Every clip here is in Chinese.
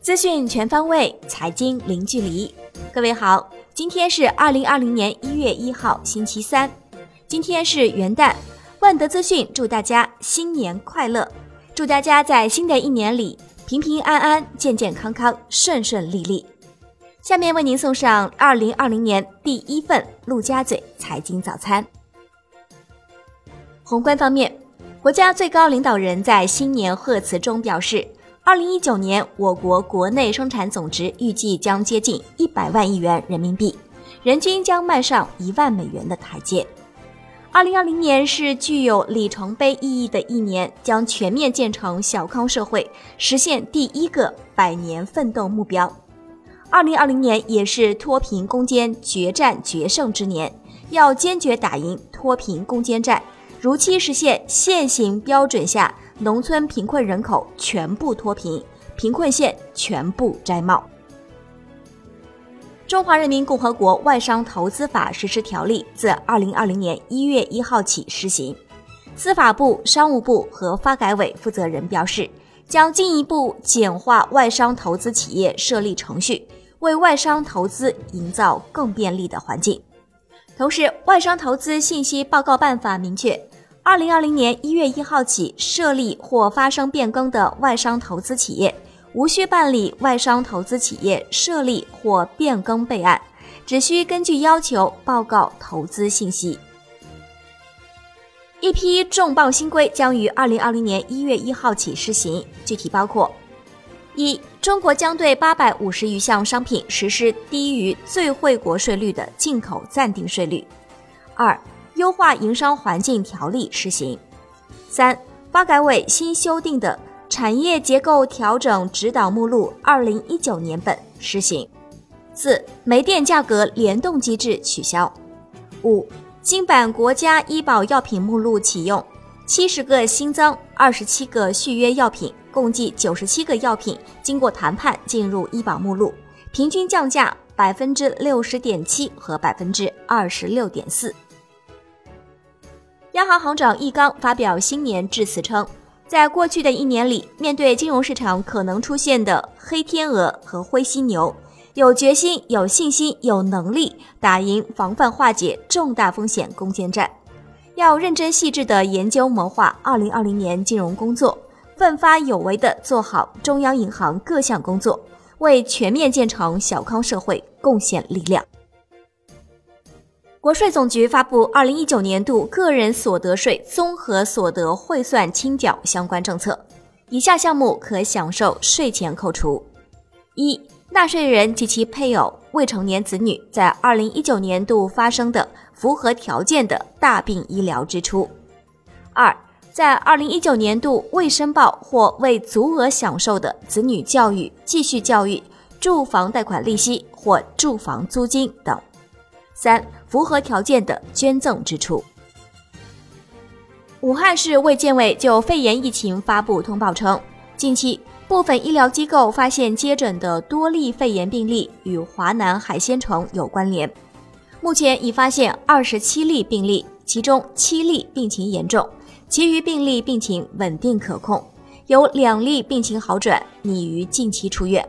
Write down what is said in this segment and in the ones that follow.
资讯全方位，财经零距离。各位好，今天是二零二零年一月一号，星期三，今天是元旦。万德资讯祝大家新年快乐，祝大家在新的一年里平平安安、健健康康、顺顺利利。下面为您送上二零二零年第一份陆家嘴财经早餐。宏观方面，国家最高领导人在新年贺词中表示，二零一九年我国国内生产总值预计将接近一百万亿元人民币，人均将迈上一万美元的台阶。二零二零年是具有里程碑意义的一年，将全面建成小康社会，实现第一个百年奋斗目标。二零二零年也是脱贫攻坚决战决胜之年，要坚决打赢脱贫攻坚战，如期实现现行标准下农村贫困人口全部脱贫，贫困县全部摘帽。《中华人民共和国外商投资法实施条例》自二零二零年一月一号起施行。司法部、商务部和发改委负责人表示，将进一步简化外商投资企业设立程序，为外商投资营造更便利的环境。同时，《外商投资信息报告办法》明确，二零二零年一月一号起设立或发生变更的外商投资企业。无需办理外商投资企业设立或变更备案，只需根据要求报告投资信息。一批重磅新规将于二零二零年一月一号起施行，具体包括：一、中国将对八百五十余项商品实施低于最惠国税率的进口暂定税率；二、优化营商环境条例施行；三、发改委新修订的。产业结构调整指导目录二零一九年本施行。四、煤电价格联动机制取消。五、新版国家医保药品目录启用，七十个新增，二十七个续约药品，共计九十七个药品经过谈判进入医保目录，平均降价百分之六十点七和百分之二十六点四。央行行长易纲发表新年致辞称。在过去的一年里，面对金融市场可能出现的黑天鹅和灰犀牛，有决心、有信心、有能力打赢防范化解重大风险攻坚战。要认真细致地研究谋划2020年金融工作，奋发有为地做好中央银行各项工作，为全面建成小康社会贡献力量。国税总局发布二零一九年度个人所得税综合所得汇算清缴相关政策，以下项目可享受税前扣除：一、纳税人及其配偶、未成年子女在二零一九年度发生的符合条件的大病医疗支出；二、在二零一九年度未申报或未足额享受的子女教育、继续教育、住房贷款利息或住房租金等。三、符合条件的捐赠支出。武汉市卫健委就肺炎疫情发布通报称，近期部分医疗机构发现接诊的多例肺炎病例与华南海鲜城有关联。目前已发现二十七例病例，其中七例病情严重，其余病例病情稳定可控，有两例病情好转，拟于近期出院。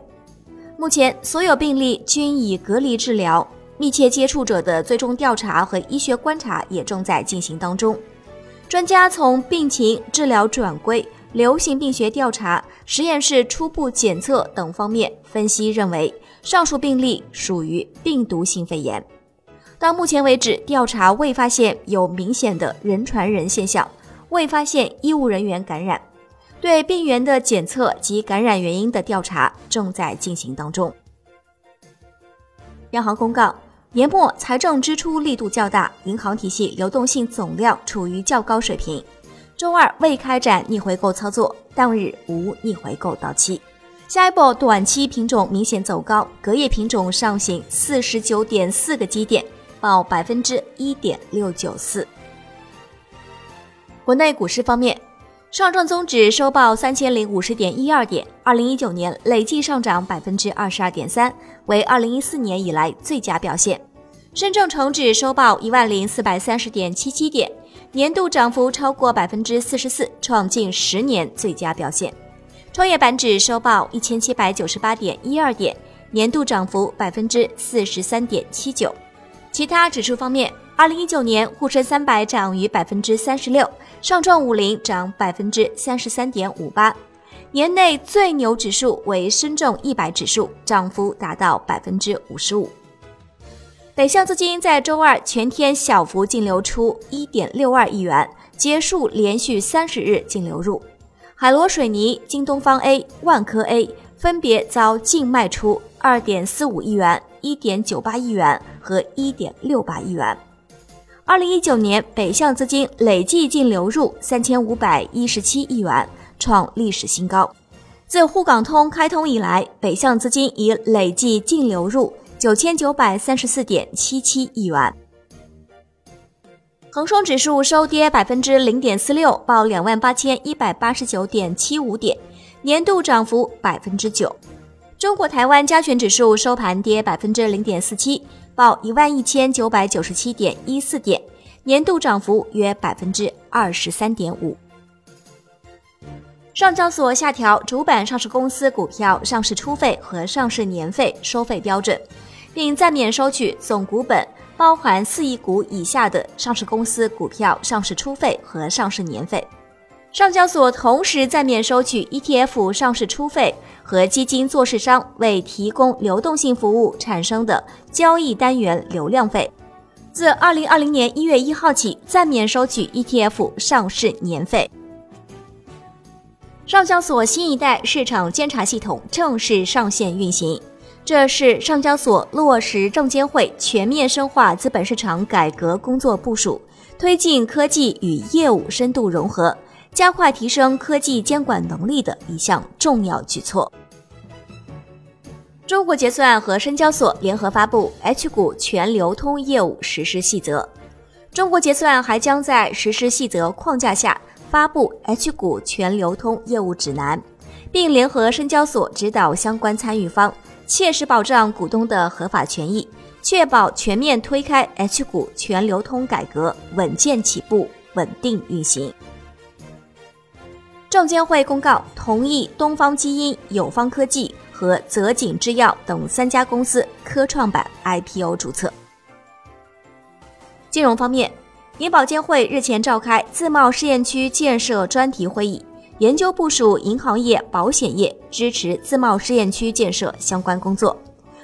目前所有病例均已隔离治疗。密切接触者的最终调查和医学观察也正在进行当中。专家从病情、治疗转归、流行病学调查、实验室初步检测等方面分析认为，上述病例属于病毒性肺炎。到目前为止，调查未发现有明显的人传人现象，未发现医务人员感染。对病源的检测及感染原因的调查正在进行当中。央行公告。年末财政支出力度较大，银行体系流动性总量处于较高水平。周二未开展逆回购操作，当日无逆回购到期。下一步短期品种明显走高，隔夜品种上行四十九点四个基点，报百分之一点六九四。国内股市方面，上证综指收报三千零五十点一二点，二零一九年累计上涨百分之二十二点三，为二零一四年以来最佳表现。深证成指收报一万零四百三十点七七点，年度涨幅超过百分之四十四，创近十年最佳表现。创业板指收报一千七百九十八点一二点，年度涨幅百分之四十三点七九。其他指数方面，二零一九年沪深三百涨逾百分之三十六，上证五零涨百分之三十三点五八。年内最牛指数为深证一百指数，涨幅达到百分之五十五。北向资金在周二全天小幅净流出一点六二亿元，结束连续三十日净流入。海螺水泥、京东方 A、万科 A 分别遭净卖出二点四五亿元、一点九八亿元和一点六八亿元。二零一九年北向资金累计净流入三千五百一十七亿元，创历史新高。自沪港通开通以来，北向资金已累计净流入九千九百三十四点七七亿元。恒生指数收跌百分之零点四六，报两万八千一百八十九点七五点，年度涨幅百分之九。中国台湾加权指数收盘跌百分之零点四七，报一万一千九百九十七点一四点，年度涨幅约百分之二十三点五。上交所下调主板上市公司股票上市初费和上市年费收费标准，并暂免收取总股本。包含四亿股以下的上市公司股票上市初费和上市年费，上交所同时暂免收取 ETF 上市初费和基金做市商为提供流动性服务产生的交易单元流量费。自二零二零年一月一号起，暂免收取 ETF 上市年费。上交所新一代市场监察系统正式上线运行。这是上交所落实证监会全面深化资本市场改革工作部署，推进科技与业务深度融合，加快提升科技监管能力的一项重要举措。中国结算和深交所联合发布 H 股全流通业务实施细则，中国结算还将在实施细则框架下发布 H 股全流通业务指南，并联合深交所指导相关参与方。切实保障股东的合法权益，确保全面推开 H 股全流通改革稳健起步、稳定运行。证监会公告同意东方基因、友方科技和泽锦制药等三家公司科创板 IPO 注册。金融方面，银保监会日前召开自贸试验区建设专题会议。研究部署银行业、保险业支持自贸试验区建设相关工作。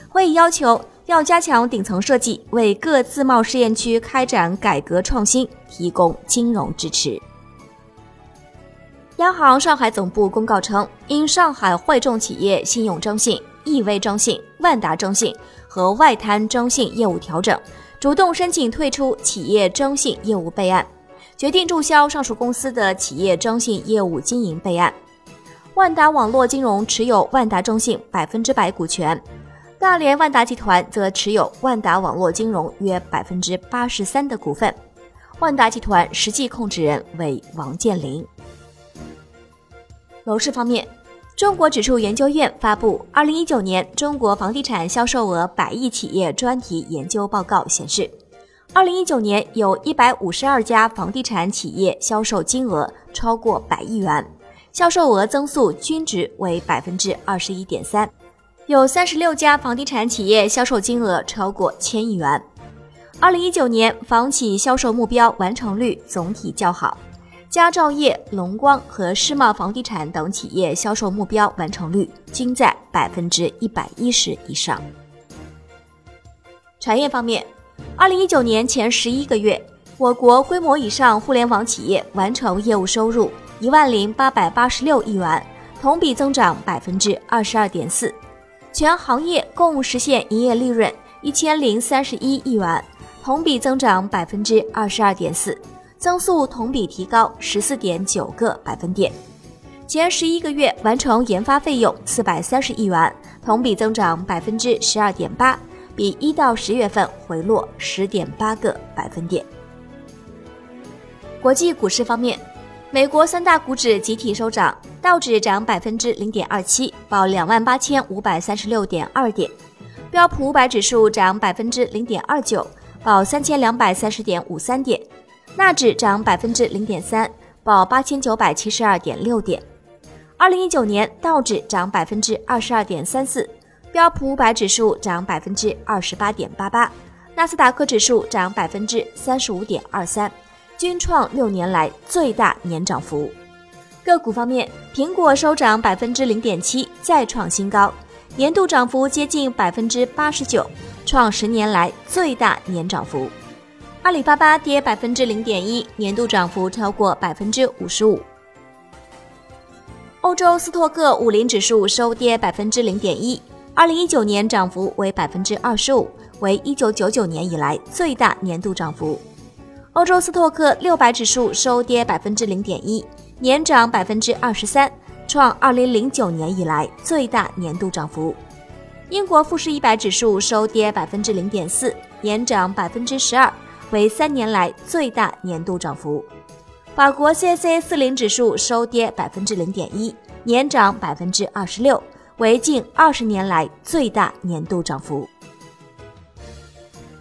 会议要求要加强顶层设计，为各自贸试验区开展改革创新提供金融支持。央行上海总部公告称，因上海汇众企业信用征信、易微征信、万达征信和外滩征信业务调整，主动申请退出企业征信业务备案。决定注销上述公司的企业征信业务经营备案。万达网络金融持有万达征信百分之百股权，大连万达集团则持有万达网络金融约百分之八十三的股份。万达集团实际控制人为王健林。楼市方面，中国指数研究院发布《二零一九年中国房地产销售额百亿企业专题研究报告》显示。二零一九年有一百五十二家房地产企业销售金额超过百亿元，销售额增速均值为百分之二十一点三，有三十六家房地产企业销售金额超过千亿元。二零一九年房企销售目标完成率总体较好，佳兆业、龙光和世茂房地产等企业销售目标完成率均在百分之一百一十以上。产业方面。二零一九年前十一个月，我国规模以上互联网企业完成业务收入一万零八百八十六亿元，同比增长百分之二十二点四。全行业共实现营业利润一千零三十一亿元，同比增长百分之二十二点四，增速同比提高十四点九个百分点。前十一个月完成研发费用四百三十亿元，同比增长百分之十二点八。比一到十月份回落十点八个百分点。国际股市方面，美国三大股指集体收涨，道指涨百分之零点二七，报两万八千五百三十六点二点；标普五百指数涨百分之零点二九，报三千两百三十点五三点；纳指涨百分之零点三，报八千九百七十二点六点。二零一九年道指涨百分之二十二点三四，标普五百指数涨百分之二十八点八八，纳斯达克指数涨百分之三十五点二三，均创六年来最大年涨幅。个股方面，苹果收涨百分之零点七，再创新高，年度涨幅接近百分之八十九，创十年来最大年涨幅。阿里巴巴跌百分之零点一，年度涨幅超过百分之五十五。欧洲斯托克五零指数收跌百分之零点一，二零一九年涨幅为百分之二十五，为一九九九年以来最大年度涨幅。欧洲斯托克六百指数收跌百分之零点一，年涨百分之二十三，创二零零九年以来最大年度涨幅。英国富时一百指数收跌百分之零点四，年涨百分之十二。为三年来最大年度涨幅。法国 CAC 四零指数收跌百分之零点一，年涨百分之二十六，为近二十年来最大年度涨幅。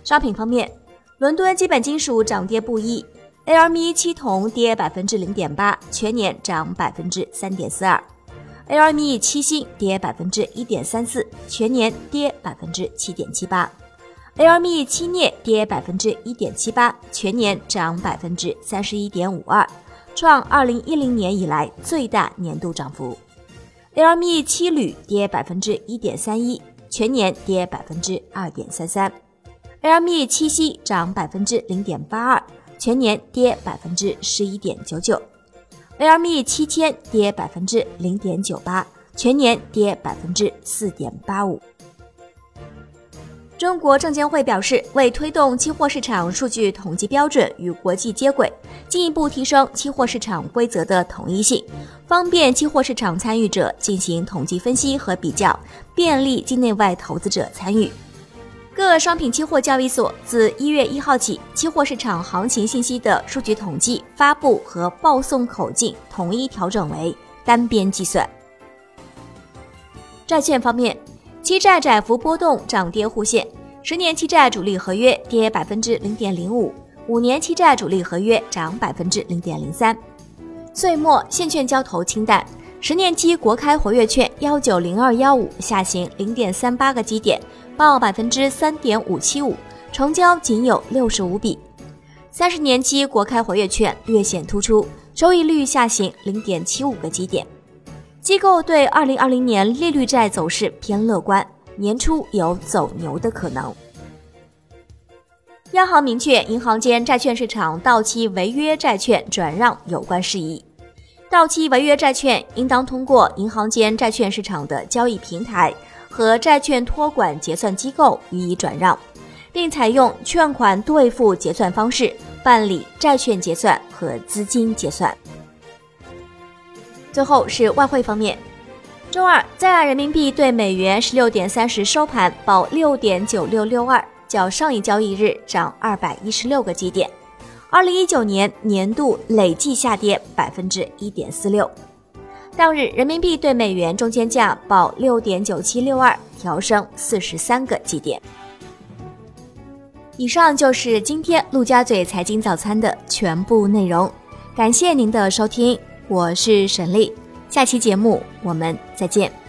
商品方面，伦敦基本金属涨跌不一，LME 七铜跌百分之零点八，全年涨百分之三点四二；LME 七锌跌百分之一点三四，全年跌百分之七点七八。LME 七镍跌百分之一点七八，全年涨百分之三十一点五二，创二零一零年以来最大年度涨幅。LME 七铝跌百分之一点三一，全年跌百分之二点三三。LME 七锡涨百分之零点八二，全年跌百分之十一点九九。LME 七铅跌百分之零点九八，全年跌百分之四点八五。中国证监会表示，为推动期货市场数据统计标准与国际接轨，进一步提升期货市场规则的统一性，方便期货市场参与者进行统计分析和比较，便利境内外投资者参与。各商品期货交易所自一月一号起，期货市场行情信息的数据统计、发布和报送口径统一调整为单边计算。债券方面。期债窄幅波动，涨跌互现。十年期债主力合约跌百分之零点零五，五年期债主力合约涨百分之零点零三。岁末现券交投清淡，十年期国开活跃券幺九零二幺五下行零点三八个基点，报百分之三点五七五，成交仅有六十五笔。三十年期国开活跃券略显突出，收益率下行零点七五个基点。机构对二零二零年利率债走势偏乐观，年初有走牛的可能。央行明确银行间债券市场到期违约债券转让有关事宜，到期违约债券应当通过银行间债券市场的交易平台和债券托管结算机构予以转让，并采用券款兑付结算方式办理债券结算和资金结算。最后是外汇方面，周二在岸人民币对美元十六点三十收盘报六点九六六二，较上一交易日涨二百一十六个基点，二零一九年年度累计下跌百分之一点四六。当日人民币对美元中间价报六点九七六二，调升四十三个基点。以上就是今天陆家嘴财经早餐的全部内容，感谢您的收听。我是沈丽，下期节目我们再见。